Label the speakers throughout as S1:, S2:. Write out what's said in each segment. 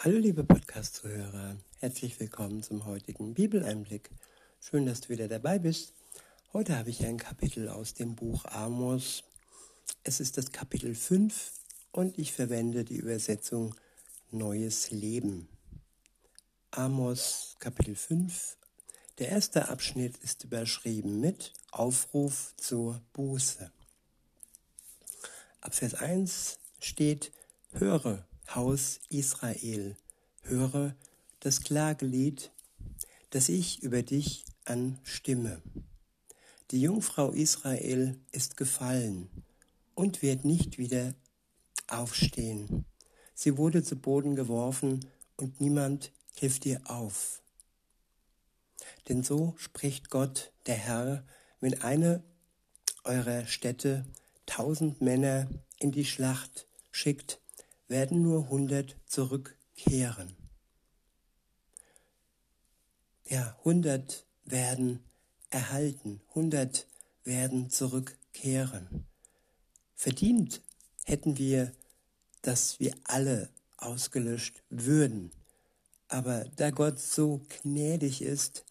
S1: Hallo liebe Podcast-Zuhörer, herzlich willkommen zum heutigen Bibeleinblick. Schön, dass du wieder dabei bist. Heute habe ich ein Kapitel aus dem Buch Amos. Es ist das Kapitel 5 und ich verwende die Übersetzung Neues Leben. Amos Kapitel 5. Der erste Abschnitt ist überschrieben mit Aufruf zur Buße. Ab Vers 1 steht, höre, Haus Israel, höre das Klagelied, das ich über dich anstimme. Die Jungfrau Israel ist gefallen und wird nicht wieder aufstehen. Sie wurde zu Boden geworfen und niemand hilft ihr auf. Denn so spricht Gott, der Herr, wenn eine eurer Städte tausend Männer in die Schlacht schickt, werden nur hundert zurückkehren. Ja, hundert werden erhalten, hundert werden zurückkehren. Verdient hätten wir, dass wir alle ausgelöscht würden. Aber da Gott so gnädig ist,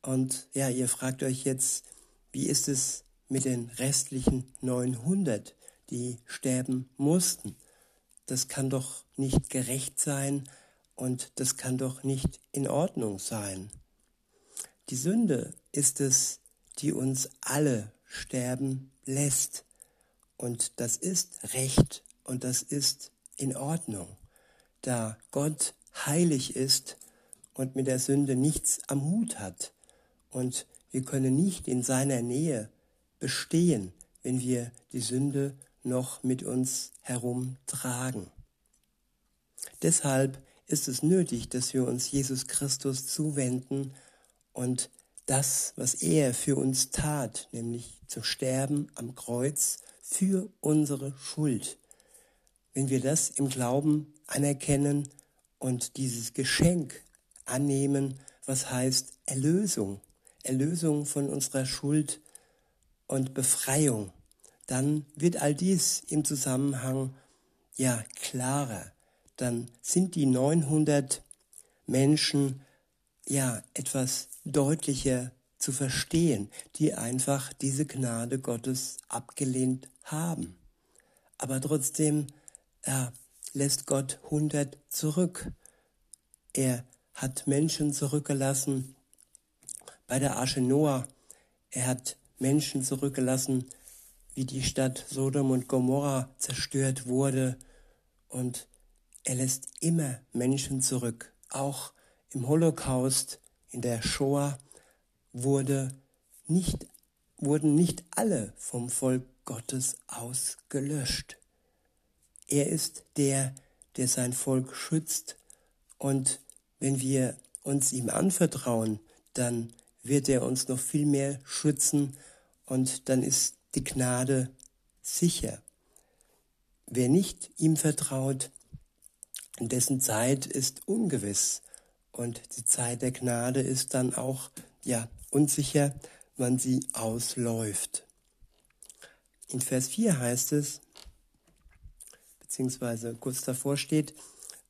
S1: und ja, ihr fragt euch jetzt, wie ist es mit den restlichen 900, die sterben mussten? Das kann doch nicht gerecht sein und das kann doch nicht in Ordnung sein. Die Sünde ist es, die uns alle sterben lässt. Und das ist Recht und das ist in Ordnung, da Gott heilig ist und mit der Sünde nichts am Hut hat. Und wir können nicht in seiner Nähe bestehen, wenn wir die Sünde noch mit uns herumtragen. Deshalb ist es nötig, dass wir uns Jesus Christus zuwenden und das, was er für uns tat, nämlich zu sterben am Kreuz für unsere Schuld. Wenn wir das im Glauben anerkennen und dieses Geschenk annehmen, was heißt Erlösung, Erlösung von unserer Schuld und Befreiung, dann wird all dies im Zusammenhang ja klarer. Dann sind die 900 Menschen ja etwas deutlicher zu verstehen, die einfach diese Gnade Gottes abgelehnt haben. Aber trotzdem ja, lässt Gott 100 zurück. Er hat Menschen zurückgelassen bei der Arche Noah. Er hat Menschen zurückgelassen, wie die Stadt Sodom und Gomorra zerstört wurde. Und er lässt immer Menschen zurück. Auch im Holocaust, in der Shoah, wurde nicht, wurden nicht alle vom Volk Gottes ausgelöscht. Er ist der, der sein Volk schützt. Und wenn wir uns ihm anvertrauen, dann wird er uns noch viel mehr schützen und dann ist die Gnade sicher. Wer nicht ihm vertraut, dessen Zeit ist ungewiss und die Zeit der Gnade ist dann auch ja unsicher, wann sie ausläuft. In Vers 4 heißt es, beziehungsweise kurz davor steht,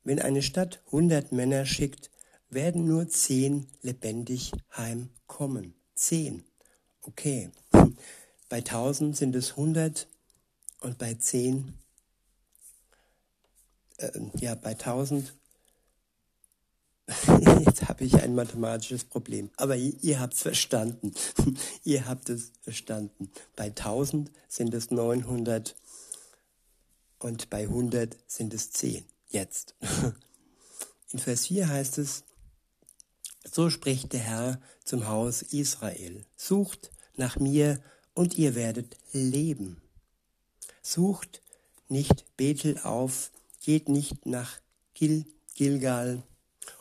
S1: wenn eine Stadt hundert Männer schickt, werden nur zehn lebendig heimkommen. Zehn. Okay. Bei 1000 sind es 100 und bei 10, äh, ja, bei 1000, jetzt habe ich ein mathematisches Problem, aber ihr, ihr habt es verstanden. ihr habt es verstanden. Bei 1000 sind es 900 und bei 100 sind es 10. Jetzt. In Vers 4 heißt es, so spricht der Herr zum Haus Israel. Sucht nach mir und ihr werdet leben. Sucht nicht Bethel auf, geht nicht nach Gil Gilgal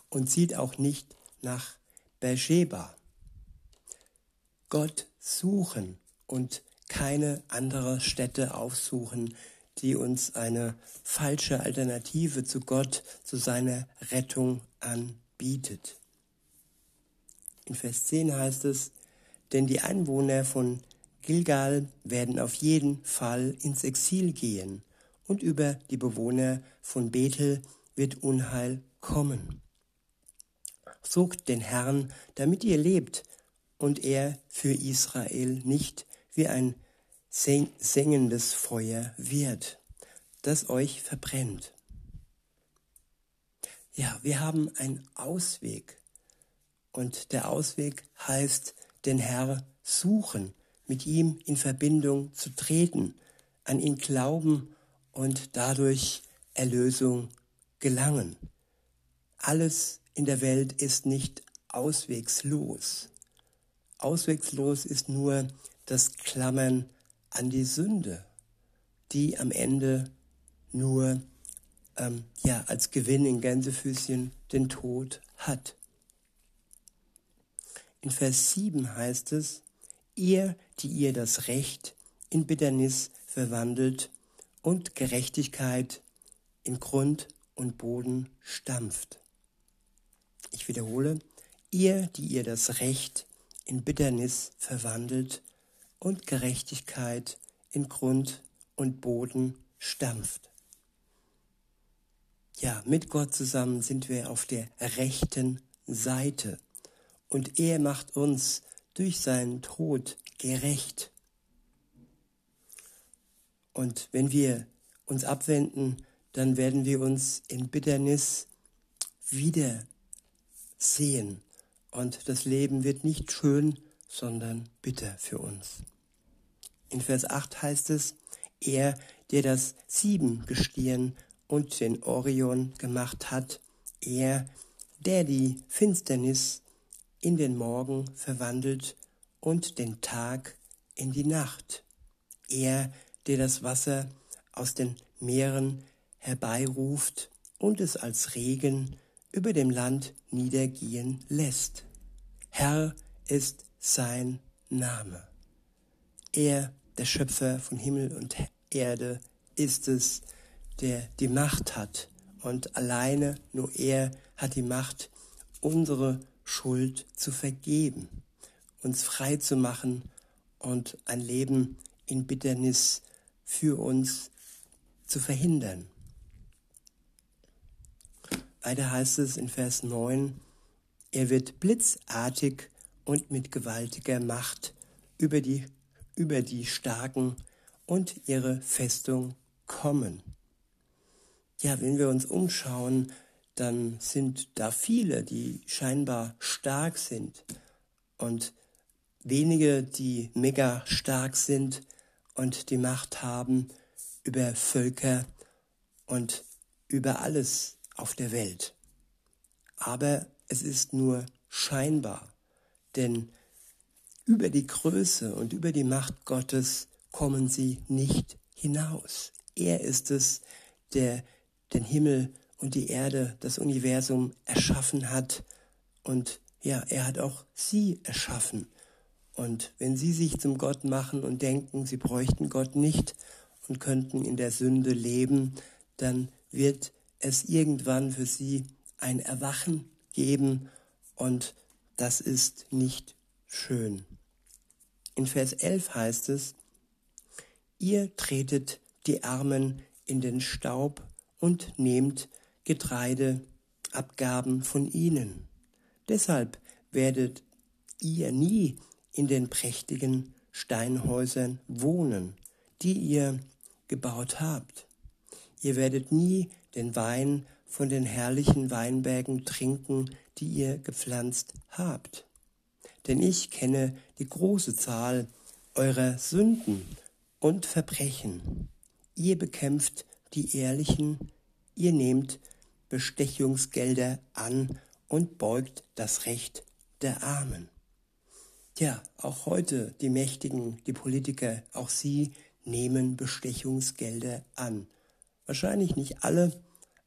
S1: und zieht auch nicht nach Beersheba. Gott suchen und keine andere Städte aufsuchen, die uns eine falsche Alternative zu Gott, zu seiner Rettung anbietet. In Vers 10 heißt es, denn die Einwohner von Gilgal werden auf jeden Fall ins Exil gehen und über die Bewohner von Bethel wird Unheil kommen. Sucht den Herrn, damit ihr lebt und er für Israel nicht wie ein sengendes Feuer wird, das euch verbrennt. Ja, wir haben einen Ausweg. Und der Ausweg heißt, den Herr suchen, mit ihm in Verbindung zu treten, an ihn glauben und dadurch Erlösung gelangen. Alles in der Welt ist nicht auswegslos. Auswegslos ist nur das Klammern an die Sünde, die am Ende nur ähm, ja, als Gewinn in Gänsefüßchen den Tod hat. In Vers 7 heißt es, ihr, die ihr das Recht in Bitternis verwandelt und Gerechtigkeit in Grund und Boden stampft. Ich wiederhole, ihr, die ihr das Recht in Bitternis verwandelt und Gerechtigkeit in Grund und Boden stampft. Ja, mit Gott zusammen sind wir auf der rechten Seite und er macht uns durch seinen Tod gerecht. Und wenn wir uns abwenden, dann werden wir uns in Bitternis wieder sehen. Und das Leben wird nicht schön, sondern bitter für uns. In Vers 8 heißt es, er, der das Siebengestirn und den Orion gemacht hat, er, der die Finsternis in den Morgen verwandelt und den Tag in die Nacht, er, der das Wasser aus den Meeren herbeiruft und es als Regen über dem Land niedergehen lässt. Herr ist sein Name. Er, der Schöpfer von Himmel und Erde, ist es, der die Macht hat. Und alleine nur er hat die Macht, unsere Schuld zu vergeben, uns frei zu machen und ein Leben in Bitternis für uns zu verhindern. Weiter heißt es in Vers 9, er wird blitzartig und mit gewaltiger Macht über die, über die Starken und ihre Festung kommen. Ja, wenn wir uns umschauen, dann sind da viele, die scheinbar stark sind und wenige, die mega stark sind und die Macht haben über Völker und über alles auf der Welt. Aber es ist nur scheinbar, denn über die Größe und über die Macht Gottes kommen sie nicht hinaus. Er ist es, der den Himmel und die Erde, das Universum erschaffen hat. Und ja, er hat auch sie erschaffen. Und wenn sie sich zum Gott machen und denken, sie bräuchten Gott nicht und könnten in der Sünde leben, dann wird es irgendwann für sie ein Erwachen geben und das ist nicht schön. In Vers 11 heißt es, ihr tretet die Armen in den Staub und nehmt Getreideabgaben von ihnen. Deshalb werdet ihr nie in den prächtigen Steinhäusern wohnen, die ihr gebaut habt. Ihr werdet nie den Wein von den herrlichen Weinbergen trinken, die ihr gepflanzt habt. Denn ich kenne die große Zahl eurer Sünden und Verbrechen. Ihr bekämpft die Ehrlichen, ihr nehmt Bestechungsgelder an und beugt das Recht der Armen. Ja, auch heute die Mächtigen, die Politiker, auch sie nehmen Bestechungsgelder an. Wahrscheinlich nicht alle,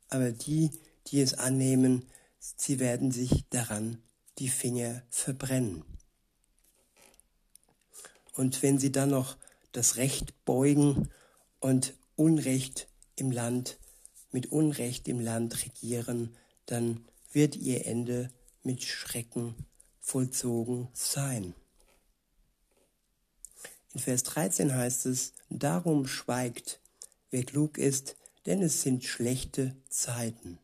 S1: aber die, die es annehmen, sie werden sich daran die Finger verbrennen. Und wenn sie dann noch das Recht beugen und Unrecht im Land, mit Unrecht im Land regieren, dann wird ihr Ende mit Schrecken vollzogen sein. In Vers 13 heißt es, darum schweigt, wer klug ist, denn es sind schlechte Zeiten.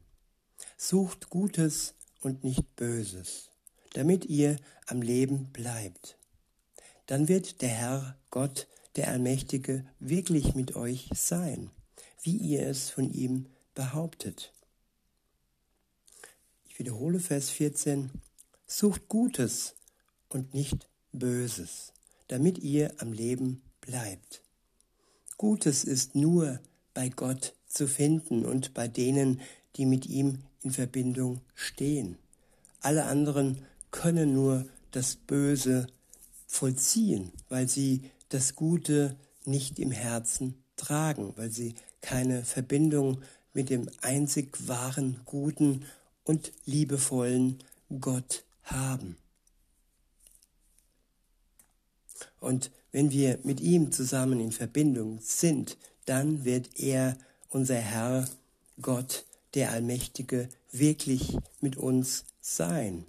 S1: Sucht Gutes und nicht Böses, damit ihr am Leben bleibt. Dann wird der Herr Gott, der Allmächtige, wirklich mit euch sein, wie ihr es von ihm behauptet. Ich wiederhole Vers 14. Sucht Gutes und nicht Böses, damit ihr am Leben bleibt. Gutes ist nur bei Gott zu finden und bei denen, die mit ihm in Verbindung stehen. Alle anderen können nur das Böse vollziehen, weil sie das Gute nicht im Herzen tragen, weil sie keine Verbindung mit dem einzig wahren, guten und liebevollen Gott haben. Und wenn wir mit ihm zusammen in Verbindung sind, dann wird er, unser Herr, Gott, der Allmächtige, wirklich mit uns sein.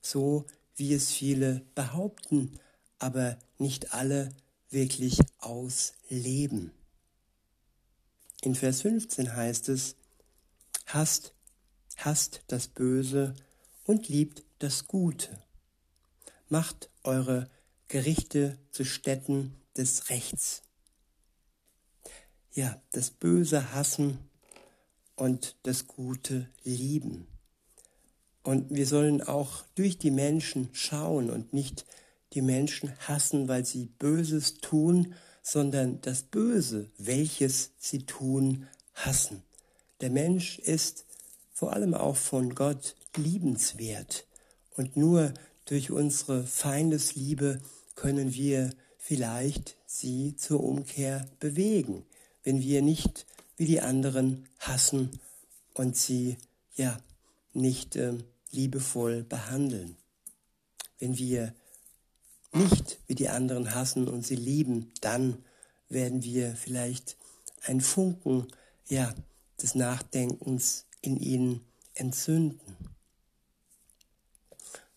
S1: So wie es viele behaupten, aber nicht alle wirklich ausleben. In Vers 15 heißt es, hasst, hasst das Böse und liebt das Gute. Macht eure Gerichte zu Stätten des Rechts. Ja, das Böse hassen und das Gute lieben. Und wir sollen auch durch die Menschen schauen und nicht die Menschen hassen, weil sie Böses tun, sondern das Böse, welches sie tun, hassen. Der Mensch ist vor allem auch von Gott liebenswert. Und nur durch unsere Feindesliebe können wir vielleicht sie zur Umkehr bewegen, wenn wir nicht wie die anderen hassen und sie ja nicht äh, liebevoll behandeln. Wenn wir nicht wie die anderen hassen und sie lieben, dann werden wir vielleicht ein Funken ja, des Nachdenkens in ihnen entzünden.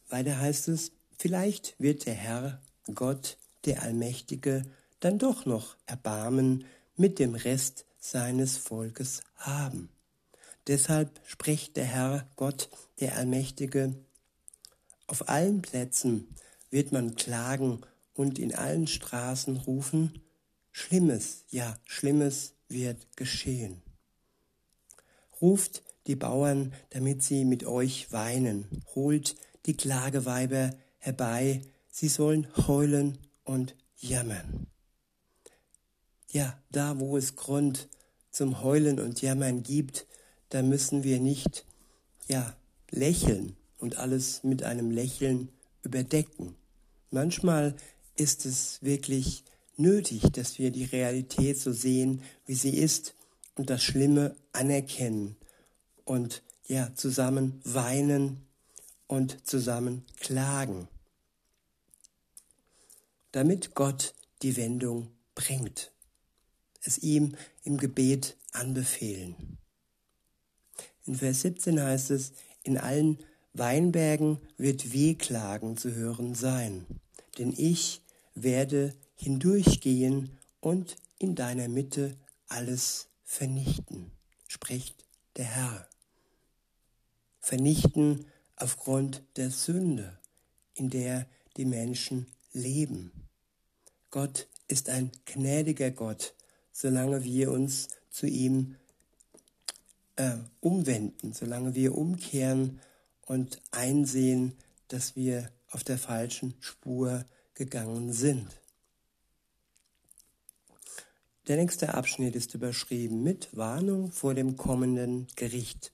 S1: Weiter heißt es, vielleicht wird der Herr, Gott, der Allmächtige, dann doch noch Erbarmen mit dem Rest seines Volkes haben. Deshalb spricht der Herr, Gott, der Allmächtige, auf allen Plätzen wird man klagen und in allen Straßen rufen, Schlimmes, ja, Schlimmes wird geschehen. Ruft die Bauern, damit sie mit euch weinen, holt die Klageweiber herbei, sie sollen heulen und jammern. Ja, da wo es Grund zum Heulen und Jammern gibt, da müssen wir nicht, ja, lächeln und alles mit einem Lächeln überdecken. Manchmal ist es wirklich nötig, dass wir die Realität so sehen, wie sie ist und das Schlimme anerkennen und ja, zusammen weinen und zusammen klagen, damit Gott die Wendung bringt. Es ihm im Gebet anbefehlen. In Vers 17 heißt es, in allen Weinbergen wird Wehklagen zu hören sein denn ich werde hindurchgehen und in deiner Mitte alles vernichten, spricht der Herr. Vernichten aufgrund der Sünde, in der die Menschen leben. Gott ist ein gnädiger Gott, solange wir uns zu ihm äh, umwenden, solange wir umkehren und einsehen, dass wir auf der falschen Spur gegangen sind. Der nächste Abschnitt ist überschrieben mit Warnung vor dem kommenden Gericht.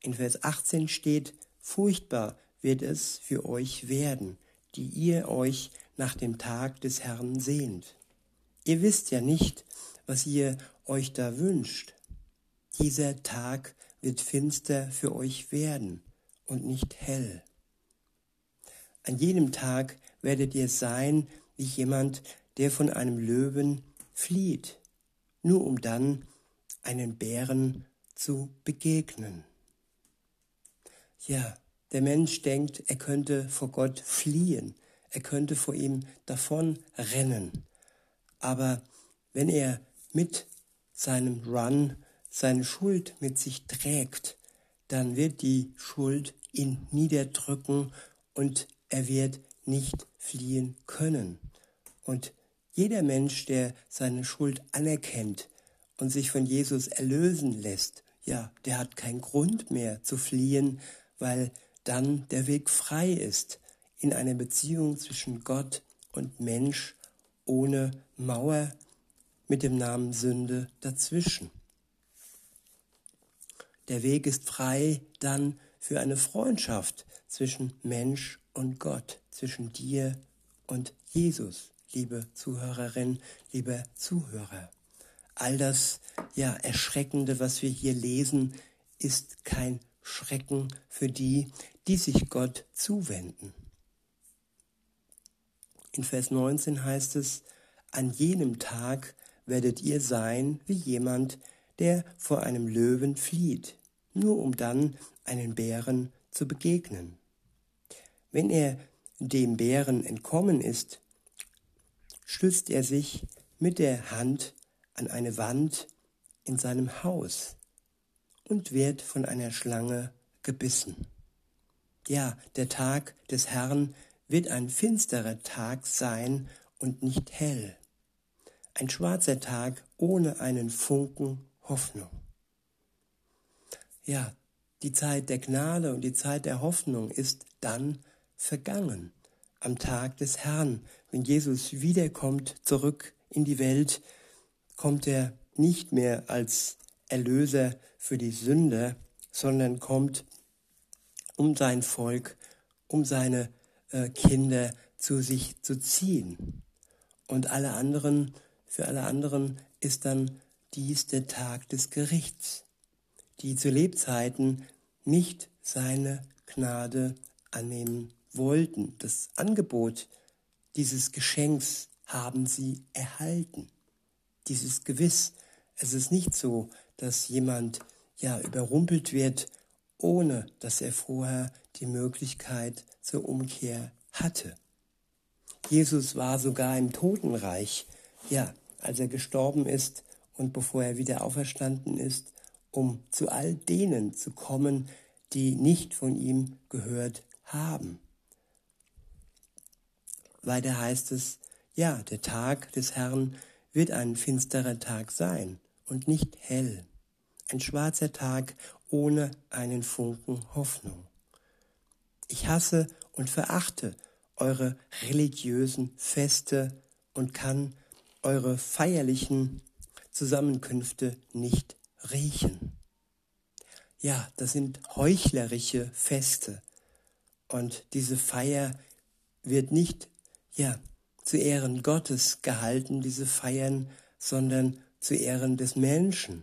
S1: In Vers 18 steht, furchtbar wird es für euch werden, die ihr euch nach dem Tag des Herrn sehnt. Ihr wisst ja nicht, was ihr euch da wünscht. Dieser Tag wird finster für euch werden und nicht hell. An jenem Tag werdet ihr sein wie jemand, der von einem Löwen flieht, nur um dann einen Bären zu begegnen. Ja, der Mensch denkt, er könnte vor Gott fliehen, er könnte vor ihm davon rennen. Aber wenn er mit seinem Run seine Schuld mit sich trägt, dann wird die Schuld ihn niederdrücken und er wird nicht fliehen können. Und jeder Mensch, der seine Schuld anerkennt und sich von Jesus erlösen lässt, ja, der hat keinen Grund mehr zu fliehen, weil dann der Weg frei ist in eine Beziehung zwischen Gott und Mensch ohne Mauer mit dem Namen Sünde dazwischen. Der Weg ist frei dann für eine Freundschaft zwischen Mensch und Gott, zwischen dir und Jesus, liebe Zuhörerin, liebe Zuhörer. All das ja erschreckende, was wir hier lesen, ist kein Schrecken für die, die sich Gott zuwenden. In Vers 19 heißt es, an jenem Tag werdet ihr sein wie jemand, der vor einem Löwen flieht, nur um dann einen Bären zu begegnen. Wenn er dem Bären entkommen ist, stützt er sich mit der Hand an eine Wand in seinem Haus und wird von einer Schlange gebissen. Ja, der Tag des Herrn wird ein finsterer Tag sein und nicht hell. Ein schwarzer Tag ohne einen Funken Hoffnung. Ja, die Zeit der Gnade und die Zeit der Hoffnung ist dann vergangen. Am Tag des Herrn, wenn Jesus wiederkommt zurück in die Welt, kommt er nicht mehr als Erlöser für die Sünder, sondern kommt, um sein Volk, um seine äh, Kinder zu sich zu ziehen. Und alle anderen, für alle anderen ist dann dies der Tag des Gerichts, die zu Lebzeiten nicht seine Gnade annehmen wollten. Das Angebot dieses Geschenks haben sie erhalten. Dieses Gewiss. Es ist nicht so, dass jemand ja überrumpelt wird, ohne dass er vorher die Möglichkeit zur Umkehr hatte. Jesus war sogar im Totenreich, ja, als er gestorben ist und bevor er wieder auferstanden ist, um zu all denen zu kommen, die nicht von ihm gehört haben. Weiter heißt es, ja, der Tag des Herrn wird ein finsterer Tag sein und nicht hell, ein schwarzer Tag ohne einen Funken Hoffnung. Ich hasse und verachte eure religiösen Feste und kann eure feierlichen Zusammenkünfte nicht riechen. Ja, das sind heuchlerische Feste. Und diese Feier wird nicht, ja, zu Ehren Gottes gehalten, diese Feiern, sondern zu Ehren des Menschen.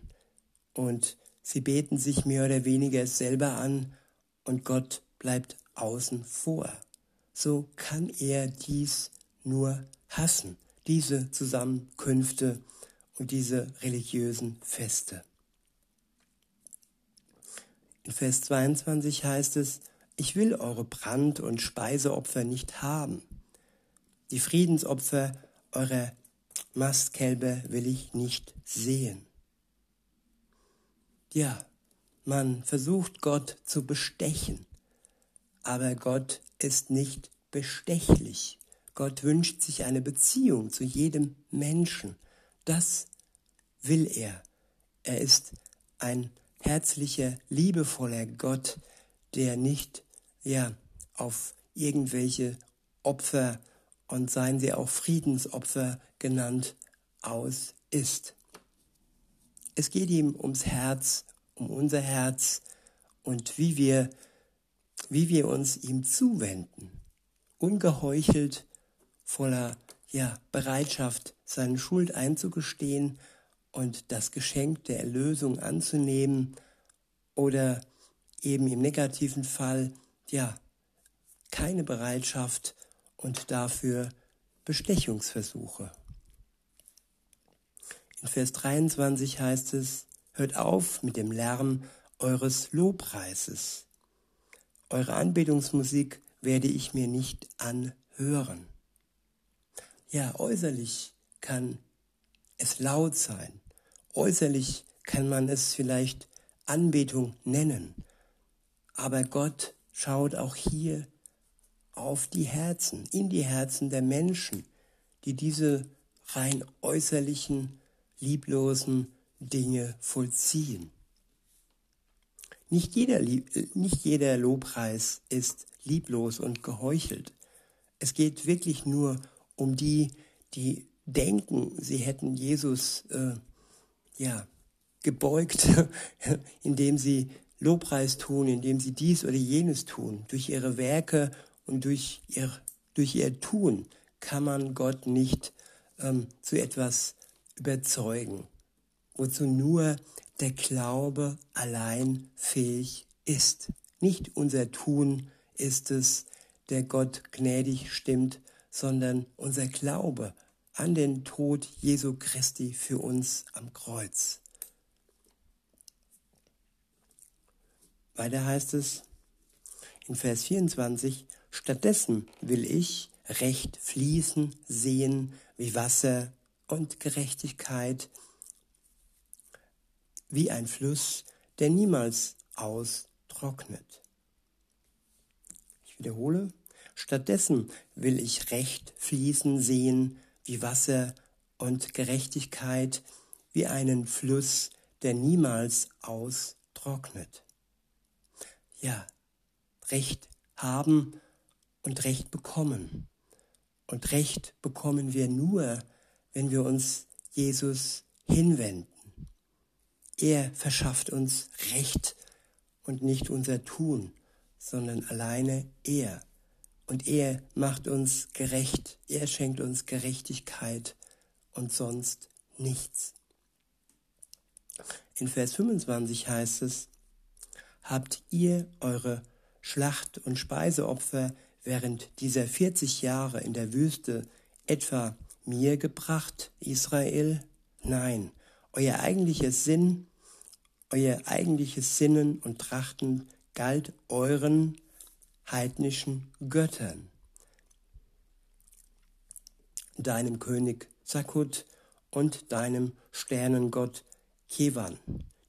S1: Und sie beten sich mehr oder weniger selber an und Gott bleibt außen vor. So kann er dies nur hassen, diese Zusammenkünfte und diese religiösen Feste. In Vers 22 heißt es, ich will eure Brand- und Speiseopfer nicht haben. Die Friedensopfer eurer Mastkälber will ich nicht sehen. Ja, man versucht Gott zu bestechen, aber Gott ist nicht bestechlich. Gott wünscht sich eine Beziehung zu jedem Menschen. Das will er. Er ist ein herzlicher, liebevoller Gott, der nicht ja auf irgendwelche Opfer und seien sie auch Friedensopfer genannt aus ist. Es geht ihm ums Herz, um unser Herz und wie wir, wie wir uns ihm zuwenden. Ungeheuchelt, voller ja, Bereitschaft, seine Schuld einzugestehen und das Geschenk der Erlösung anzunehmen oder eben im negativen Fall, ja, keine Bereitschaft und dafür Bestechungsversuche. In Vers 23 heißt es, hört auf mit dem Lärm eures Lobpreises. Eure Anbetungsmusik werde ich mir nicht anhören. Ja, äußerlich kann es laut sein. Äußerlich kann man es vielleicht Anbetung nennen. Aber Gott schaut auch hier auf die Herzen, in die Herzen der Menschen, die diese rein äußerlichen, lieblosen Dinge vollziehen. Nicht jeder, nicht jeder Lobpreis ist lieblos und geheuchelt. Es geht wirklich nur um die, die denken, sie hätten Jesus äh, ja gebeugt, indem sie Lobpreis tun, indem sie dies oder jenes tun. Durch ihre Werke und durch ihr, durch ihr Tun kann man Gott nicht ähm, zu etwas überzeugen, wozu nur der Glaube allein fähig ist. Nicht unser Tun ist es, der Gott gnädig stimmt, sondern unser Glaube an den Tod Jesu Christi für uns am Kreuz. Weiter heißt es in Vers 24, stattdessen will ich Recht fließen sehen wie Wasser und Gerechtigkeit, wie ein Fluss, der niemals austrocknet. Ich wiederhole, stattdessen will ich Recht fließen sehen wie Wasser und Gerechtigkeit, wie einen Fluss, der niemals austrocknet ja, Recht haben und Recht bekommen. Und Recht bekommen wir nur, wenn wir uns Jesus hinwenden. Er verschafft uns Recht und nicht unser Tun, sondern alleine er. Und er macht uns gerecht, er schenkt uns Gerechtigkeit und sonst nichts. In Vers 25 heißt es, habt ihr eure Schlacht- und Speiseopfer während dieser 40 Jahre in der Wüste etwa mir gebracht, Israel? Nein, euer eigentliches Sinn, euer eigentliches Sinnen und Trachten galt euren heidnischen Göttern, deinem König Zakut und deinem Sternengott Kevan,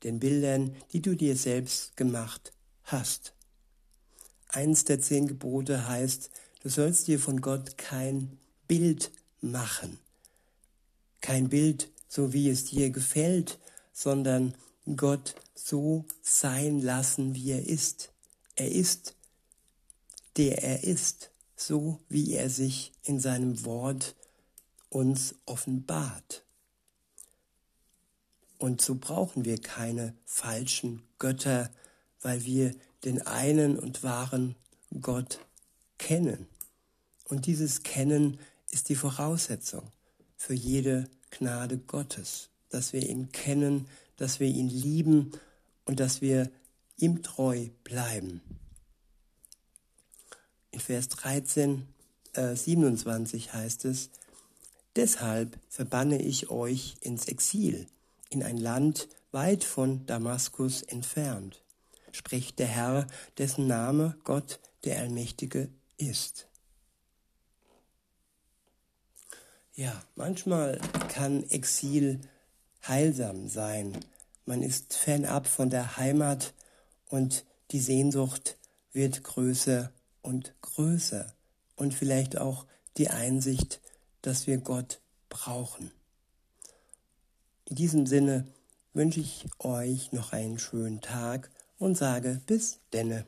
S1: den Bildern, die du dir selbst gemacht hast. Eins der zehn Gebote heißt, du sollst dir von Gott kein Bild machen. Kein Bild, so wie es dir gefällt, sondern Gott so sein lassen, wie er ist. Er ist, der er ist, so wie er sich in seinem Wort uns offenbart. Und so brauchen wir keine falschen Götter, weil wir den einen und wahren Gott kennen. Und dieses Kennen ist die Voraussetzung für jede Gnade Gottes, dass wir ihn kennen, dass wir ihn lieben und dass wir ihm treu bleiben. In Vers 13, äh, 27 heißt es, Deshalb verbanne ich euch ins Exil in ein Land weit von Damaskus entfernt, spricht der Herr, dessen Name Gott der Allmächtige ist. Ja, manchmal kann Exil heilsam sein. Man ist fernab von der Heimat und die Sehnsucht wird größer und größer und vielleicht auch die Einsicht, dass wir Gott brauchen. In diesem Sinne wünsche ich euch noch einen schönen Tag und sage bis denne.